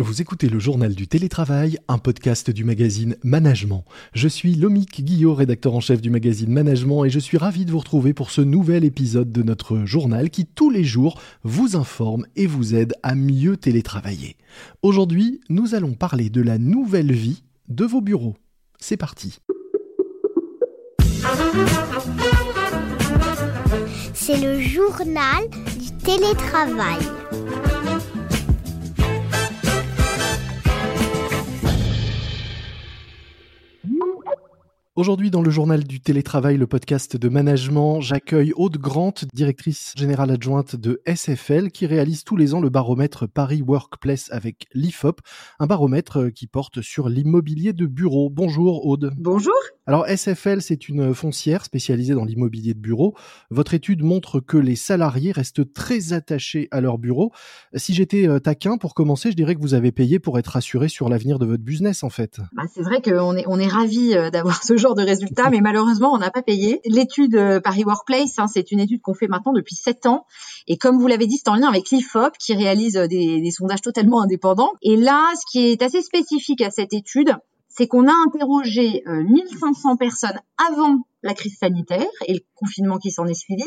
Vous écoutez le journal du télétravail, un podcast du magazine Management. Je suis Lomique Guillot, rédacteur en chef du magazine Management, et je suis ravi de vous retrouver pour ce nouvel épisode de notre journal qui, tous les jours, vous informe et vous aide à mieux télétravailler. Aujourd'hui, nous allons parler de la nouvelle vie de vos bureaux. C'est parti. C'est le journal du télétravail. Aujourd'hui, dans le journal du télétravail, le podcast de management, j'accueille Aude Grant, directrice générale adjointe de SFL, qui réalise tous les ans le baromètre Paris Workplace avec l'IFOP, un baromètre qui porte sur l'immobilier de bureau. Bonjour Aude. Bonjour. Alors SFL, c'est une foncière spécialisée dans l'immobilier de bureau. Votre étude montre que les salariés restent très attachés à leur bureau. Si j'étais euh, taquin, pour commencer, je dirais que vous avez payé pour être assuré sur l'avenir de votre business, en fait. Bah, c'est vrai qu'on est, on est ravis euh, d'avoir ce genre de résultats, mais malheureusement, on n'a pas payé. L'étude euh, Paris Workplace, hein, c'est une étude qu'on fait maintenant depuis sept ans. Et comme vous l'avez dit, c'est en lien avec l'IFOP qui réalise des, des sondages totalement indépendants. Et là, ce qui est assez spécifique à cette étude, c'est qu'on a interrogé 1500 personnes avant la crise sanitaire et le confinement qui s'en est suivi,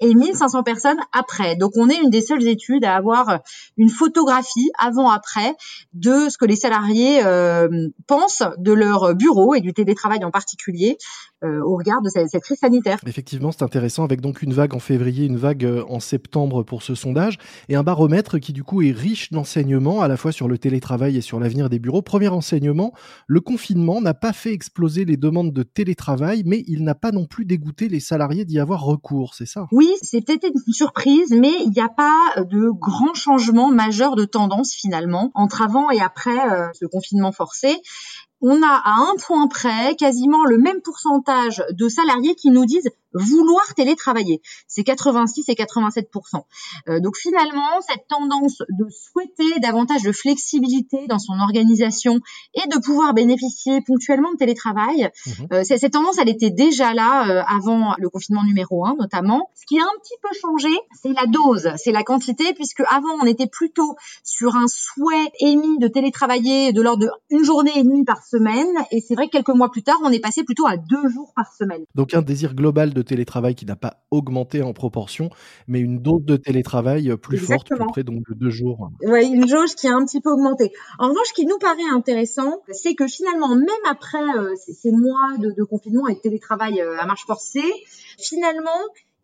et 1500 personnes après. Donc on est une des seules études à avoir une photographie avant-après de ce que les salariés euh, pensent de leur bureau et du télétravail en particulier euh, au regard de cette, crise sanitaire. Effectivement, c'est intéressant avec donc une vague en février, une vague euh, en septembre pour ce sondage et un baromètre qui du coup est riche d'enseignements à la fois sur le télétravail et sur l'avenir des bureaux. Premier enseignement, le confinement n'a pas fait exploser les demandes de télétravail, mais il n'a pas non plus dégoûté les salariés d'y avoir recours, c'est ça? Oui, c'est peut-être une surprise, mais il n'y a pas de grands changements majeurs de tendance finalement entre avant et après euh, ce confinement forcé. On a à un point près quasiment le même pourcentage de salariés qui nous disent vouloir télétravailler. C'est 86 et 87 euh, Donc finalement, cette tendance de souhaiter davantage de flexibilité dans son organisation et de pouvoir bénéficier ponctuellement de télétravail, mhm. euh, cette tendance, elle était déjà là euh, avant le confinement numéro 1 notamment. Ce qui a un petit peu changé, c'est la dose, c'est la quantité, puisque avant on était plutôt sur un souhait émis de télétravailler de l'ordre d'une journée et demie par semaine, et c'est vrai que quelques mois plus tard, on est passé plutôt à deux jours par semaine. Donc un désir global de télétravail qui n'a pas augmenté en proportion, mais une dose de télétravail plus forte, plus près donc de deux jours. Oui, une jauge qui a un petit peu augmenté. En revanche, ce qui nous paraît intéressant, c'est que finalement, même après euh, ces, mois de, confinement et de télétravail euh, à marche forcée, finalement,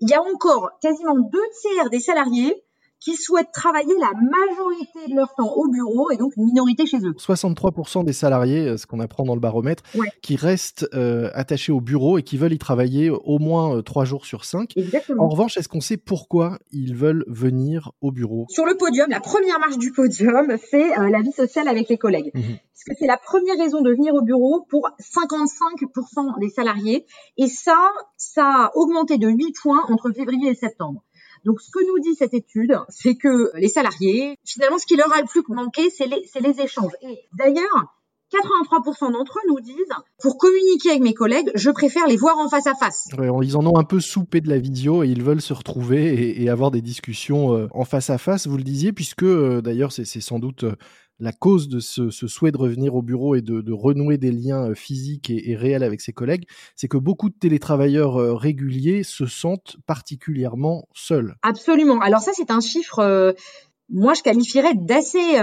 il y a encore quasiment deux tiers des salariés qui souhaitent travailler la majorité de leur temps au bureau et donc une minorité chez eux. 63% des salariés, euh, ce qu'on apprend dans le baromètre, qui restent euh, attachés au bureau et qui veulent y travailler au moins euh, trois jours sur cinq. En revanche, est-ce qu'on sait pourquoi ils veulent venir au bureau? Sur le podium, la première marche du podium, c'est la vie sociale avec les collègues. Mmh Parce que c'est la première raison de venir au bureau pour 55% des salariés. Et ça, ça a augmenté de 8 points entre février et septembre. Donc, ce que nous dit cette étude, c'est que les salariés, finalement, ce qui leur a le plus manqué, c'est les, échanges. Et d'ailleurs, 83% d'entre eux nous disent, pour communiquer avec mes collègues, je préfère les voir en face à face. ils en ont un peu soupé de la vidéo et ils veulent se retrouver et, avoir des discussions euh, en face à face, vous le disiez, puisque euh, d'ailleurs c'est sans doute euh, la cause de ce, souhait de revenir au bureau et de, renouer des liens physiques et, réels avec ses collègues, c'est que beaucoup de télétravailleurs réguliers se sentent particulièrement seuls. Absolument. Alors ça, c'est un chiffre, euh, moi, je qualifierais d'assez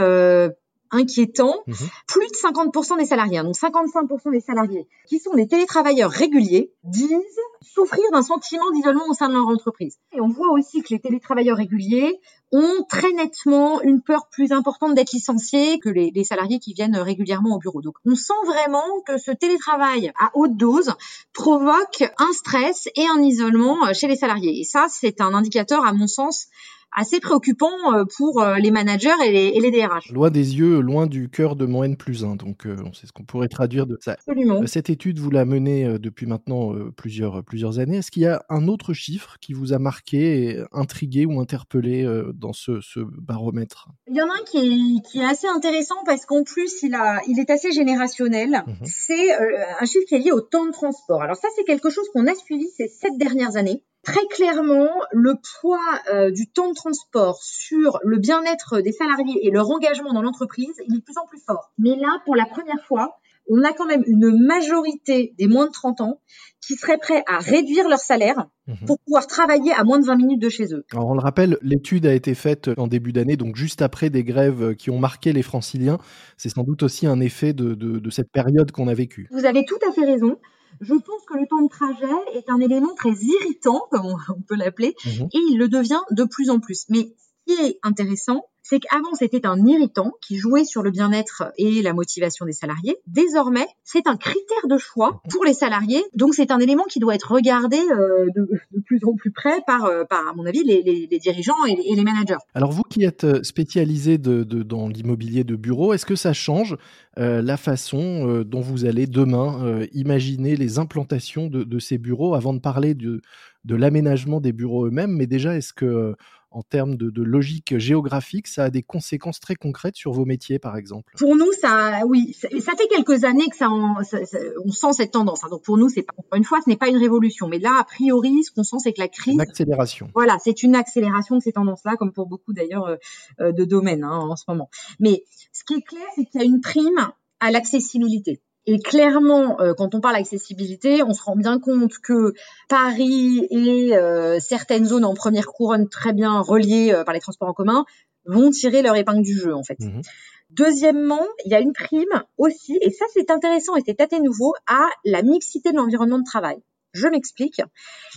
inquiétant. Mmh Plus de 50% des salariés, hein, donc 55% des salariés qui sont des télétravailleurs réguliers, disent souffrir d'un sentiment d'isolement au sein de leur entreprise. Et on voit aussi que les télétravailleurs réguliers ont très nettement une peur plus importante d'être licenciés que les, les, salariés qui viennent régulièrement au bureau. Donc on sent vraiment que ce télétravail à haute dose provoque un stress et un isolement chez les salariés. Et ça, c'est un indicateur, à mon sens, assez préoccupant euh, pour euh, les managers et les, et les, DRH. Loin des yeux, loin du cœur de mon N plus 1. Donc, euh, c'est ce qu'on pourrait traduire de ça. Absolument. Cette étude, vous la menez depuis maintenant plusieurs, plusieurs années. Est-ce qu'il y a un autre chiffre qui vous a marqué, intrigué ou interpellé dans ce, ce, baromètre? Il y en a un qui est, qui est assez intéressant parce qu'en plus, il, a, il est assez générationnel. Mhm. C'est un chiffre qui est lié au temps de transport. Alors ça, c'est quelque chose qu'on a suivi ces sept dernières années. Très clairement, le poids euh, du temps de transport sur le bien-être des salariés et leur engagement dans l'entreprise, il est de plus en plus fort. Mais là, pour la première fois, on a quand même une majorité des moins de 30 ans qui seraient prêts à réduire leur salaire Mhm. pour pouvoir travailler à moins de 20 minutes de chez eux. Alors on le rappelle, l'étude a été faite en début d'année, donc juste après des grèves qui ont marqué les franciliens. C'est sans doute aussi un effet de, de- de cette période qu'on a vécue. Vous avez tout à fait raison. Je pense que le temps de trajet est un élément très irritant, comme on, on peut l'appeler, Mhm. et il le devient de plus en plus. Mais ce qui est intéressant, c'est qu'avant c'était un irritant qui jouait sur le bien-être et la motivation des salariés. Désormais, c'est un critère de choix pour les salariés. Donc c'est un élément qui doit être regardé euh, de, plus en plus près par, euh, à mon avis, les, dirigeants et les, managers. Alors vous qui êtes euh, spécialisé dans l'immobilier de bureau, est-ce que ça change la façon dont vous allez demain imaginer les implantations de, ces bureaux avant de parler de, l'aménagement des bureaux eux-mêmes? Mais déjà, est-ce que en termes de, de logique géographique, ça a des conséquences très concrètes sur vos métiers, par exemple? Pour nous, ça, oui, ça, ça fait quelques années que ça, en- ça- ça- on sent cette tendance. hein. Donc pour nous, c'est pas une fois, ce n'est pas une révolution, mais là, a priori, ce qu'on sent, c'est que la crise, Une accélération. voilà, c'est une accélération de ces tendances-là, comme pour beaucoup d'ailleurs euh, euh, de domaines hein, en ce moment. Mais ce qui est clair, c'est qu'il y a une prime à l'accessibilité. Et clairement, euh, quand on parle accessibilité, on se rend bien compte que Paris et euh, certaines zones en première couronne très bien reliées euh, par les transports en commun vont tirer leur épingle du jeu en fait. Mhm. Deuxièmement, il y a une prime aussi, et ça c'est intéressant et c'est assez nouveau, à la mixité de l'environnement de travail. Je m'explique.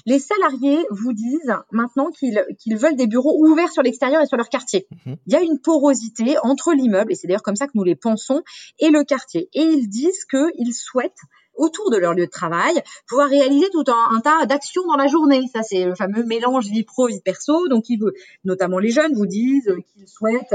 Les salariés vous disent maintenant qu'ils veulent des bureaux ouverts sur l'extérieur et sur leur quartier. Mhm. Il y a une porosité entre l'immeuble, et c'est d'ailleurs comme ça que nous les pensons, et le quartier. Et ils disent qu'ils souhaitent autour de leur lieu de travail, pouvoir réaliser tout un, un tas d'actions dans la journée. Ça, c'est le fameux mélange vie pro, vie perso. Donc, ils, veulent- notamment les jeunes vous disent qu'ils souhaitent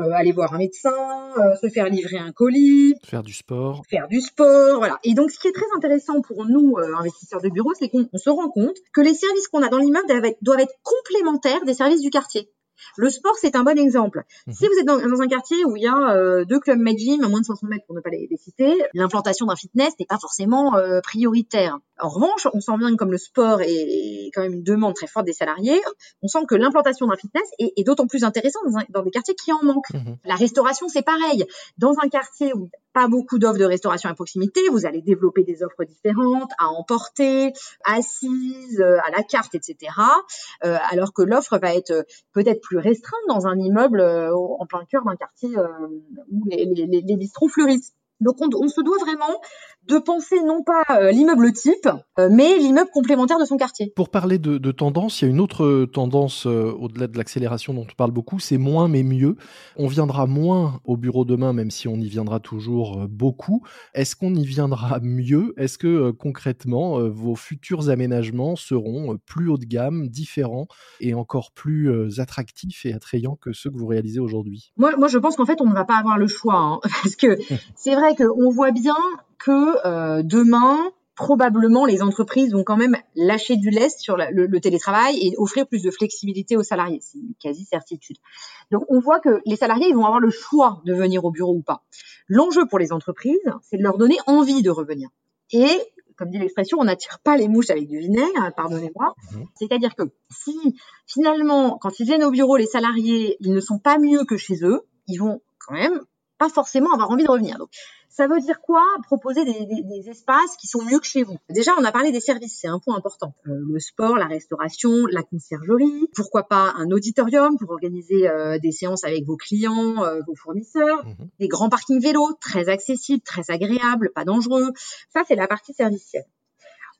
euh, aller voir un médecin, euh, se faire livrer un colis, Faire du sport. faire du sport, voilà. Et donc, ce qui est très intéressant pour nous, euh, investisseurs de bureaux, c'est qu'on on se rend compte que les services qu'on a dans l'immeuble doivent être, doivent être complémentaires des services du quartier. Le sport, c'est un bon exemple. Mhm. Si vous êtes dans, dans un quartier où il y a euh, deux clubs Med Gym à moins de 500 mètres pour ne pas les, les citer, l'implantation d'un fitness n'est pas forcément euh, prioritaire. En revanche, on sent bien que comme le sport est, quand même une demande très forte des salariés, on sent que l'implantation d'un fitness est, est d'autant plus intéressante dans, un- dans des quartiers qui en manquent. Mhm. La restauration, c'est pareil. Dans un quartier où pas beaucoup d'offres de restauration à proximité, vous allez développer des offres différentes, à emporter, assises, euh, à la carte, etc. Euh, alors que l'offre va être euh, peut-être plus restreinte dans un immeuble en plein cœur d'un quartier où les, les, les bistrots fleurissent. Donc on, on se doit vraiment de penser non pas euh, l'immeuble type, euh, mais l'immeuble complémentaire de son quartier. Pour parler de, de tendance, il y a une autre tendance euh, au-delà de l'accélération dont on parle beaucoup, c'est moins mais mieux. On viendra moins au bureau demain, même si on y viendra toujours beaucoup. Est-ce qu'on y viendra mieux? Est-ce que concrètement, vos futurs aménagements seront plus haut de gamme, différents et encore plus attractifs et attrayants que ceux que vous réalisez aujourd'hui? Moi, moi, je pense qu'en fait, on ne va pas avoir le choix, hein, parce que c'est vrai qu'on voit bien que euh, demain, probablement, les entreprises vont quand même lâcher du lest sur la- le, le télétravail et offrir plus de flexibilité aux salariés. C'est une quasi certitude. Donc, on voit que les salariés, ils vont avoir le choix de venir au bureau ou pas. L'enjeu pour les entreprises, c'est de leur donner envie de revenir. Et comme dit l'expression, on n'attire pas les mouches avec du vinaigre, pardonnez-moi. Mhm. C'est-à-dire que si finalement, quand ils viennent au bureau, les salariés, ils ne sont pas mieux que chez eux, ils vont quand même pas forcément avoir envie de revenir. Donc, ça veut dire quoi Proposer des, des- des espaces qui sont mieux que chez vous? Déjà, on a parlé des services, c'est un point important. Euh, le sport, la restauration, la conciergerie, pourquoi pas un auditorium pour organiser euh, des séances avec vos clients, euh, vos fournisseurs, Mhm. des grands parkings vélos, très accessibles, très agréables, pas dangereux. Ça, c'est la partie servicielle.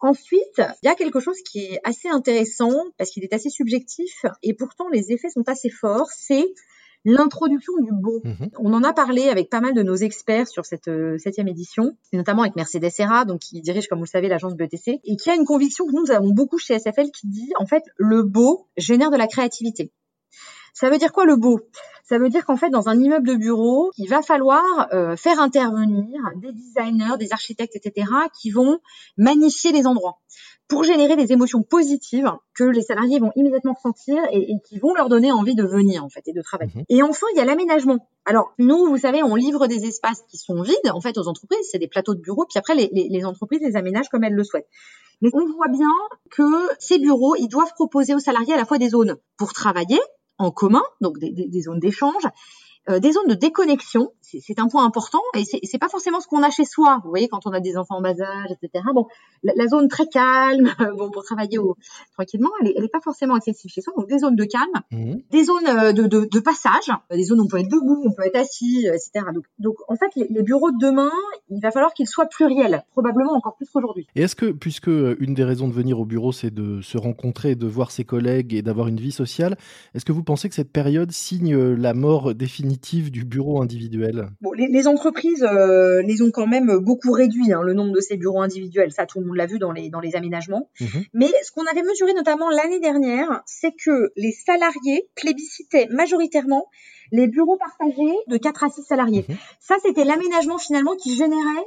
Ensuite, il y a quelque chose qui est assez intéressant parce qu'il est assez subjectif et pourtant les effets sont assez forts, c'est l'introduction du beau. Mhm. On en a parlé avec pas mal de nos experts sur cette euh, septième édition, notamment avec Mercedes Serra, donc qui dirige, comme vous le savez, l'agence BETC, et qui a une conviction que nous avons beaucoup chez SFL qui dit, en fait, le beau génère de la créativité. Ça veut dire quoi le beau? Ça veut dire qu'en fait, dans un immeuble de bureau, il va falloir euh, faire intervenir des designers, des architectes, etc., qui vont magnifier les endroits pour générer des émotions positives que les salariés vont immédiatement ressentir et, et qui vont leur donner envie de venir en fait et de travailler. Mhm. Et enfin, il y a l'aménagement. Alors nous, vous savez, on livre des espaces qui sont vides en fait aux entreprises, c'est des plateaux de bureaux, puis après les, les- les entreprises les aménagent comme elles le souhaitent. Mais on voit bien que ces bureaux, ils doivent proposer aux salariés à la fois des zones pour travailler en commun, donc des, zones d'échange, euh, des zones de déconnexion, c'est un point important et c'est pas forcément ce qu'on a chez soi. Vous voyez, quand on a des enfants en bas âge, etc. Bon, la, zone très calme, bon pour travailler au, tranquillement, elle est, elle est, pas forcément accessible chez soi. Donc des zones de calme, mmh. des zones euh, de, de, de, passage, des zones où on peut être debout, on peut être assis, etc. Donc, donc en fait, les, les, bureaux de demain, il va falloir qu'ils soient pluriels, probablement encore plus qu'aujourd'hui. Et est-ce que, puisque une des raisons de venir au bureau, c'est de se rencontrer, de voir ses collègues et d'avoir une vie sociale, est-ce que vous pensez que cette période signe la mort définitive du bureau individuel? Bon, les, entreprises euh, les ont quand même beaucoup réduit, hein, le nombre de ces bureaux individuels. Ça, tout le monde l'a vu dans les, dans les aménagements. Mhm. Mais ce qu'on avait mesuré notamment l'année dernière, c'est que les salariés plébiscitaient majoritairement les bureaux partagés de 4 à 6 salariés. Mhm. Ça, c'était l'aménagement finalement qui générait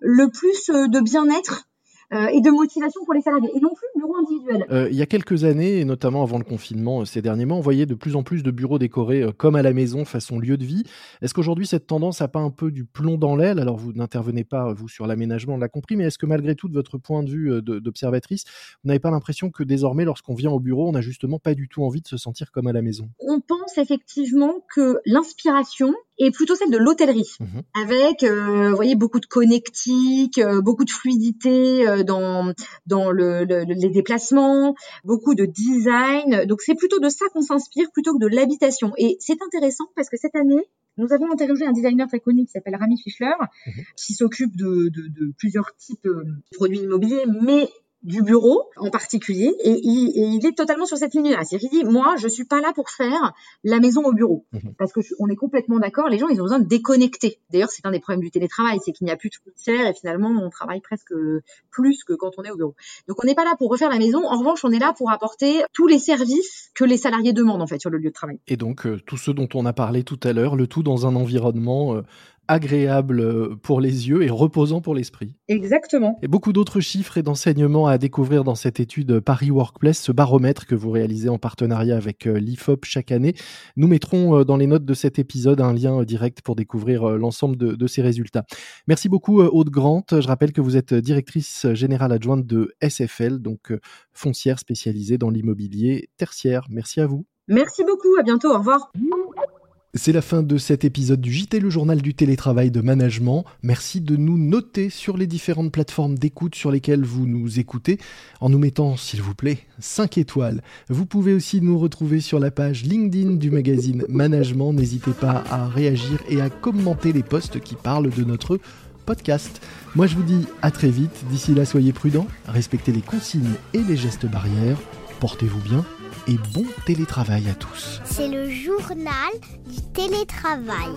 le plus euh, de bien-être euh, et de motivation pour les salariés, et non plus le bureau individuel. Euh, il y a quelques années, et notamment avant le confinement euh, ces derniers mois, on voyait de plus en plus de bureaux décorés comme à la maison, façon lieu de vie. Est-ce qu'aujourd'hui, cette tendance n'a pas un peu du plomb dans l'aile? Alors, vous n'intervenez pas, vous, sur l'aménagement, on l'a compris, mais est-ce que malgré tout, de votre point de vue d'observatrice, vous n'avez pas l'impression que désormais, lorsqu'on vient au bureau, on n'a justement pas du tout envie de se sentir comme à la maison? On pense effectivement que l'inspiration et plutôt celle de l'hôtellerie, mhm. avec, euh, vous voyez, beaucoup de connectique, euh, beaucoup de fluidité euh, dans dans le, les déplacements, beaucoup de design. Donc c'est plutôt de ça qu'on s'inspire plutôt que de l'habitation. Et c'est intéressant parce que cette année, nous avons interrogé un designer très connu qui s'appelle Rami Fischler, mhm. qui s'occupe de, de, de, plusieurs types de produits immobiliers, mais du bureau en particulier et il, est totalement sur cette ligne-là. C'est-à-dire qu'il dit moi je suis pas là pour faire la maison au bureau mhm. parce que on est complètement d'accord. Les gens ils ont besoin de déconnecter. D'ailleurs c'est un des problèmes du télétravail, c'est qu'il n'y a plus de frontières et finalement on travaille presque plus que quand on est au bureau. Donc on n'est pas là pour refaire la maison. En revanche on est là pour apporter tous les services que les salariés demandent en fait sur le lieu de travail. Et donc euh, tout ce dont on a parlé tout à l'heure, le tout dans un environnement euh, agréable euh, pour les yeux et reposant pour l'esprit. Exactement. Et beaucoup d'autres chiffres et d'enseignements à découvrir dans cette étude Paris Workplace, ce baromètre que vous réalisez en partenariat avec euh, l'IFOP chaque année. Nous mettrons euh, dans les notes de cet épisode un lien direct pour découvrir l'ensemble de, ces résultats. Merci beaucoup Aude Grant. Je rappelle que vous êtes directrice générale adjointe de SFL, donc foncière spécialisée dans l'immobilier tertiaire. Merci à vous. Merci beaucoup, à bientôt, au revoir. C'est la fin de cet épisode du JT, le journal du télétravail de management. Merci de nous noter sur les différentes plateformes d'écoute sur lesquelles vous nous écoutez, en nous mettant, s'il vous plaît, 5 étoiles. Vous pouvez aussi nous retrouver sur la page LinkedIn du magazine Management. N'hésitez pas à réagir et à commenter les posts qui parlent de notre podcast. Moi je vous dis à très vite. D'ici là, soyez prudents, respectez les consignes et les gestes barrières. Portez-vous bien et bon télétravail à tous. C'est le journal du télétravail.